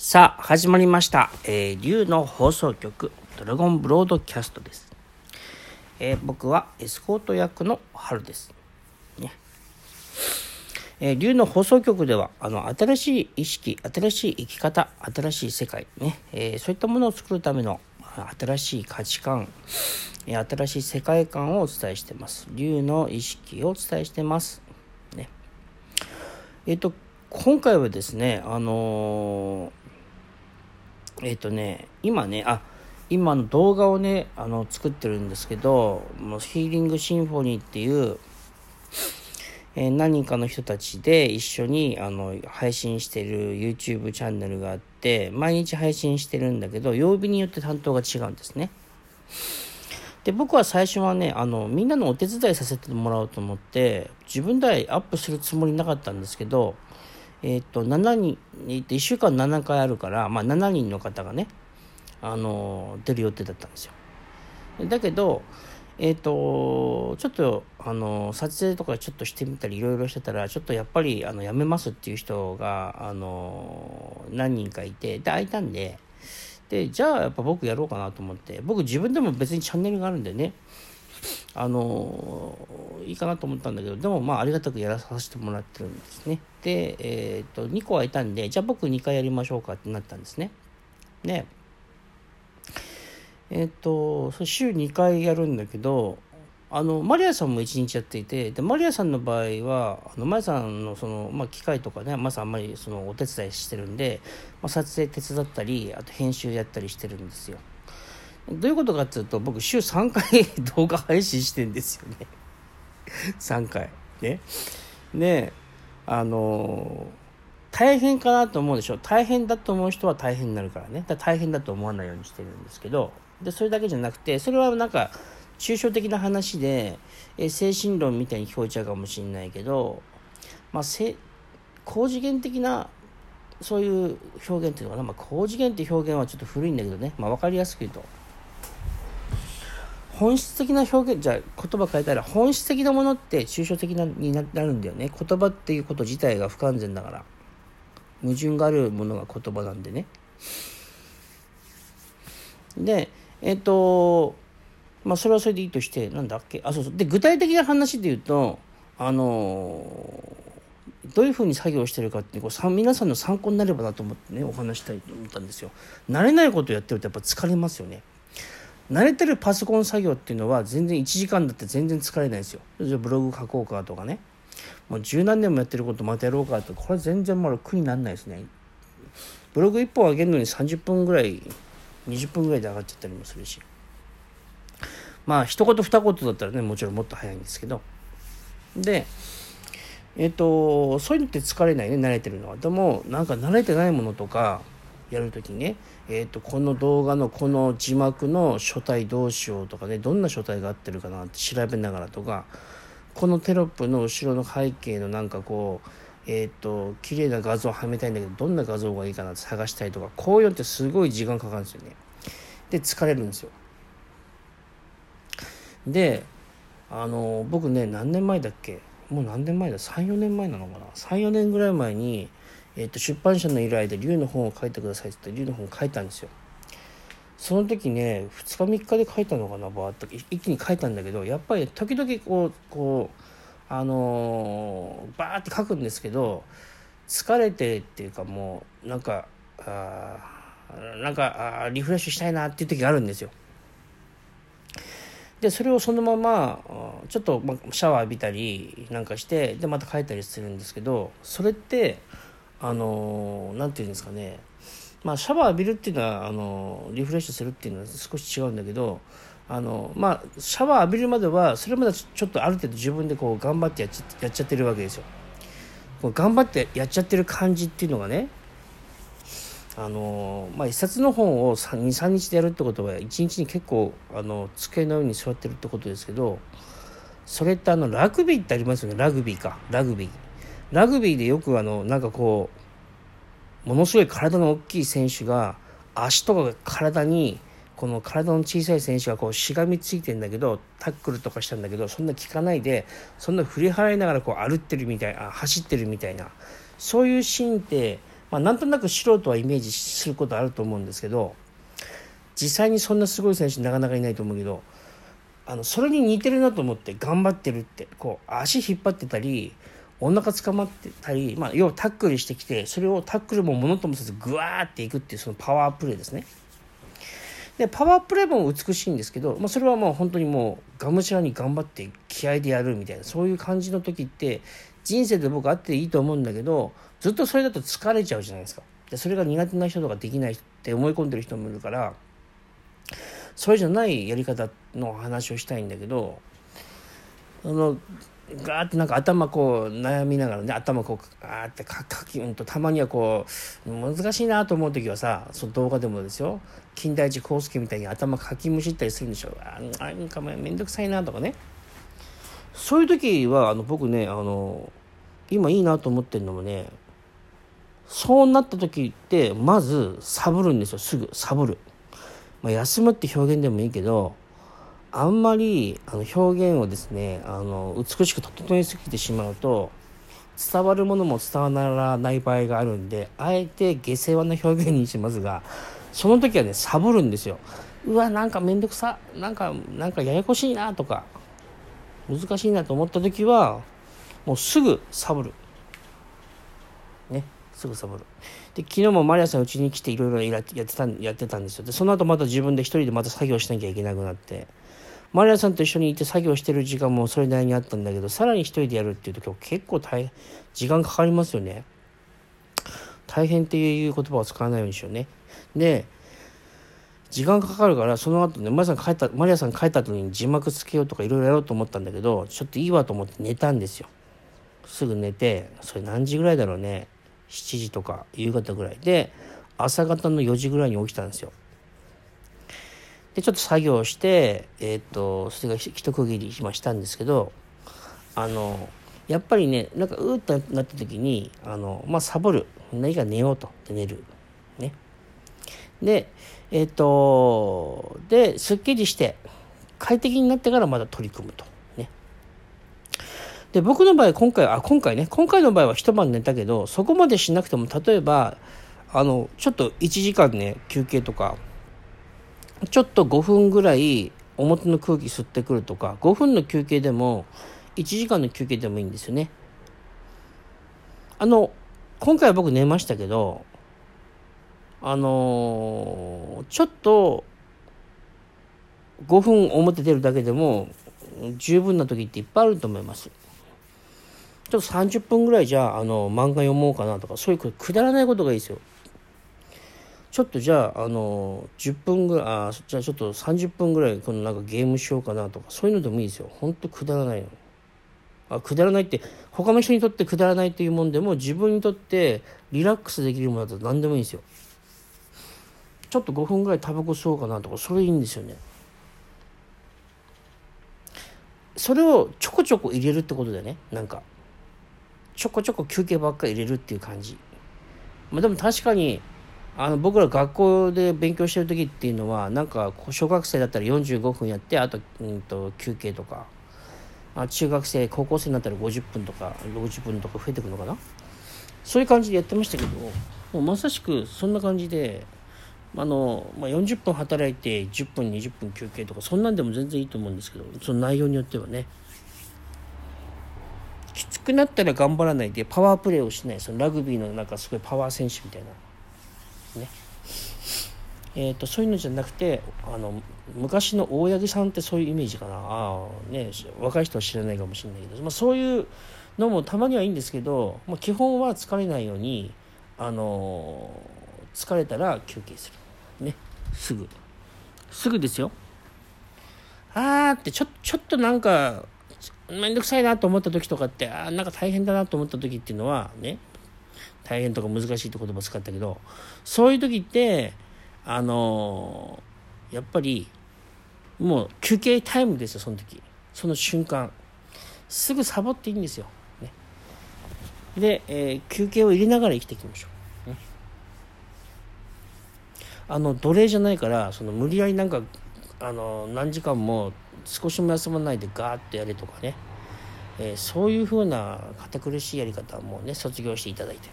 さあ、始まりました。えー、竜の放送局、ドラゴンブロードキャストです。えー僕はエスコート役の春です。ね。えー、竜の放送局では、あの、新しい意識、新しい生き方、新しい世界、ね、えーそういったものを作るための、新しい価値観、新しい世界観をお伝えしてます。竜の意識をお伝えしてます。ね。えっ、と、今回はですね、あのえっ、とね、今ね、あ、今の動画をね、あの、作ってるんですけど、もうヒーリングシンフォニーっていう、えー何人かの人たちで一緒にあの配信してる YouTube チャンネルがあって、毎日配信してるんだけど、曜日によって担当が違うんですね。で僕は最初はねあのみんなのお手伝いさせてもらおうと思って自分ではアップするつもりなかったんですけどえっ、と7人1週間7回あるから、まあ、7人の方がねあの出る予定だったんですよ。だけどえっ、とちょっとあの撮影とかちょっとしてみたりいろいろしてたらちょっとやっぱりあのやめますっていう人があの何人かいてで空いたんででじゃあやっぱ僕やろうかなと思って僕自分でも別にチャンネルがあるんでねあのいいかなと思ったんだけどでもまあありがたくやらさせてもらってるんですね。でえっ、と2個空いたんでじゃあ僕2回やりましょうかってなったんですね。でえっ、と週2回やるんだけどあのマリアさんも1日やっていてでマリアさんの場合はあのマリアさんのその、まあ、機械とかねまずあんまりそのお手伝いしてるんで、まあ、撮影手伝ったりあと編集やったりしてるんですよ。どういうことかっていうと僕週3回 動画配信してんですよね。3回。ね。であの大変かなと思うでしょ。大変だと思う人は大変になるからね。だから大変だと思わないようにしてるんですけど。でそれだけじゃなくてそれはなんか抽象的な話で、え精神論みたいに聞こえちゃうかもしれないけど、まあ、せ高次元的なそういう表現っていうのかな、まあ、高次元って表現はちょっと古いんだけどね、まあ、分かりやすく言うと。本質的な表現じゃ言葉変えたら本質的なものって抽象的なになるんだよね。言葉っていうこと自体が不完全だから。矛盾があるものが言葉なんでね。でえっ、とまあそれはそれでいいとしてなんだっけ？あそうそう。で具体的な話で言うとあのどういうふうに作業してるかってこうさ皆さんの参考になればなと思ってねお話したいと思ったんですよ。慣れないことをやってるとやっぱ疲れますよね。慣れてるパソコン作業っていうのは全然1時間だって全然疲れないですよ。じゃあブログ書こうかとかね。もう十何年もやってることまたやろうかとこれ全然まだ苦にならないですね。ブログ1本上げるのに30分ぐらい20分ぐらいで上がっちゃったりもするし。まあ一言二言だったらねもちろんもっと早いんですけど。でえっ、とそういうのって疲れないね慣れてるのは。でもなんか慣れてないものとかやるときにね、えー、とこの動画のこの字幕の書体どうしようとかねどんな書体が合ってるかなって調べながらとかこのテロップの後ろの背景のなんかこうえっ、と綺麗な画像をはめたいんだけどどんな画像がいいかなって探したりとかこういうのってすごい時間かかるんですよね。で疲れるんですよ。であの僕ね何年前だっけ？もう何年前だ？34年前なのかな？34年ぐらい前に、えー、と出版社の依頼で龍の本を書いてくださいって言って龍の本を書いたんですよ。その時ね2日3日で書いたのかなバーッと。一気に書いたんだけどやっぱり時々こうこうあのーバーって書くんですけど疲れてっていうかもうなんかあなんかあリフレッシュしたいなっていう時があるんですよ。でそれをそのままちょっとシャワー浴びたりなんかしてでまた帰ったりするんですけどそれってあの何て言うんですかね。まあシャワー浴びるっていうのはあのリフレッシュするっていうのは少し違うんだけどあのまあシャワー浴びるまではそれまでちょっとある程度自分でこう頑張ってやっちゃやっちゃってるわけですよ。頑張ってやっちゃってる感じっていうのがねあのまあ、一冊の本を23日でやるってことは一日に結構あの机の上に座ってるってことですけどそれってあのラグビーってありますよね。ラグビーか。ラグビー。ラグビーでよくあのなんかこうものすごい体の大きい選手が足とかが体にこの体の小さい選手がこうしがみついてんだけどタックルとかしたんだけどそんな効かないでそんな振り払いながらこう歩ってるみたいあ走ってるみたいなそういうシーンってまあ、なんとなく素人はイメージすることあると思うんですけど実際にそんなすごい選手なかなかいないと思うけどあのそれに似てるなと思って頑張ってるってこう足引っ張ってたりお腹捕まってたり、まあ、要はタックルしてきてそれをタックルもものともせずグワーっていくっていうそのパワープレーですね。でパワープレーも美しいんですけど、まあ、それはもう本当にもうがむしゃらに頑張って気合でやるみたいなそういう感じの時って人生で僕あっていいと思うんだけどずっとそれだと疲れちゃうじゃないですかでそれが苦手な人とかできないって思い込んでる人もいるからそれじゃないやり方の話をしたいんだけどあのガーってなんか頭こう悩みながらね頭こうあーってかかきうんとたまにはこう難しいなと思う時はさその動画でもですよ。金田一耕助みたいに頭かきむしったりするんでしょ。あなんかめんどくさいなとかね。そういう時はあの僕ねあの今いいなと思ってるのもねそうなった時ってまずサボるんですよ。すぐサボる、まあ、休むって表現でもいいけどあんまりあの表現をですねあの美しく整えすぎてしまうと伝わるものも伝わらない場合があるんであえて下世話な表現にしますがその時はねサボるんですよ。うわなんかめんどくさなんかなんかややこしいなとか難しいなと思った時はもうすぐサボる。ねすぐサボる。で昨日もマリアさんうちに来ていろいろやってたやってたんですよ。でその後また自分で一人でまた作業しなきゃいけなくなって。マリアさんと一緒にいて作業してる時間もそれなりにあったんだけどさらに一人でやるっていうと結構大変時間かかりますよね。大変っていう言葉を使わないようにしようね。で時間かかるからその後ねマリさん帰ったマリアさん帰った後に字幕つけようとかいろいろやろうと思ったんだけどちょっといいわと思って寝たんですよ。すぐ寝てそれ何時ぐらいだろうね。7時とか夕方ぐらい。で朝方の4時ぐらいに起きたんですよ。でちょっと作業してえっ、とそれが一区切りしましたんですけどあのやっぱりねなんかうーっとなった時にあのまあサボる。何か寝ようと。寝る。ね。でえっ、とですっきりして快適になってからまた取り組むと。ね。で僕の場合今回あ今回ね。今回の場合は一晩寝たけどそこまでしなくても例えばあのちょっと1時間ね休憩とかちょっと5分ぐらい表の空気吸ってくるとか5分の休憩でも1時間の休憩でもいいんですよね。あの今回は僕寝ましたけどあのー、ちょっと5分表出るだけでも十分な時っていっぱいあると思います。ちょっと30分ぐらいじゃああの漫画読もうかなとかそういうくだらないことがいいですよ。ちょっとじゃあ、あの、10分ぐらい、あじゃあちょっと30分ぐらい、このなんかゲームしようかなとか、そういうのでもいいですよ。ほんとくだらないの。あ、くだらないって、他の人にとってくだらないというもんでも、自分にとってリラックスできるものだと何でもいいんですよ。ちょっと5分ぐらいタバコ吸おうかなとか、それいいんですよね。それをちょこちょこ入れるってことでね、なんか、ちょこちょこ休憩ばっかり入れるっていう感じ。まあでも確かに、あの僕ら学校で勉強してる時っていうのはなんか小学生だったら45分やってあと,、うんと、休憩とかあ中学生高校生になったら50分とか60分とか増えてくるのかな？そういう感じでやってましたけどもうまさしくそんな感じであの、まあ、40分働いて10分20分休憩とかそんなんでも全然いいと思うんですけどその内容によってはね。きつくなったら頑張らないでパワープレーをしない。そのラグビーのなんかすごいパワー選手みたいな。えーと、そういうのじゃなくてあの昔の大八木さんってそういうイメージかな。あ、ね、若い人は知らないかもしれないけど、まあ、そういうのもたまにはいいんですけど、まあ、基本は疲れないようにあの疲れたら休憩する。ねすぐ。すぐですよ。あーってちょちょっとなんか面倒くさいなと思った時とかってあなんか大変だなと思った時っていうのはね大変とか難しいって言葉使ったけどそういう時ってあのー、やっぱりもう休憩タイムですよその時。その瞬間すぐサボっていいんですよ、ね、で、えー、休憩を入れながら生きていきましょう、ね、あの奴隷じゃないからその無理やりなんかあの何時間も少しも休まないでガーッとやれとかね、えー、そういうふうな堅苦しいやり方はもうね卒業していただいて。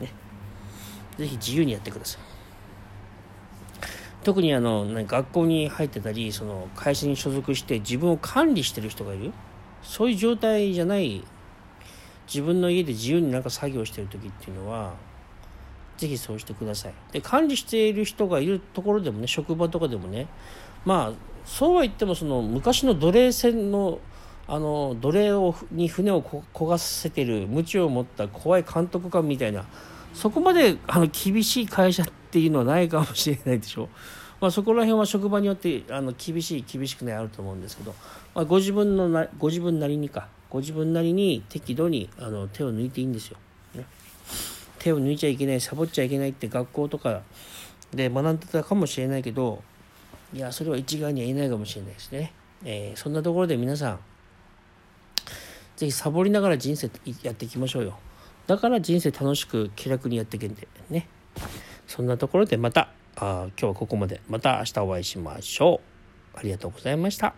ね。ぜひ自由にやってください。特にあの学校に入ってたりその会社に所属して自分を管理してる人がいる。そういう状態じゃない自分の家で自由になんか作業してる時っていうのはぜひそうしてください。で管理している人がいるところでもね職場とかでもねまあそうは言ってもその昔の奴隷船のあの奴隷をに船を焦がせてる鞭を持った怖い監督官みたいなそこまであの厳しい会社ってていうのはないかもしれないでしょう。まあ、そこら辺は職場によってあの厳しい厳しくないあると思うんですけど、まあ、ご自分のなご自分なりにか。ご自分なりに適度にあの手を抜いていいんですよ、ね、手を抜いちゃいけないサボっちゃいけないって学校とかで学んでたかもしれないけどいやそれは一概には言えないかもしれないですね、えー、そんなところで皆さんぜひサボりながら人生やっていきましょうよ。だから人生楽しく気楽にやっていけんでね。そんなところでまたあ今日はここまでまた明日お会いしましょうありがとうございました。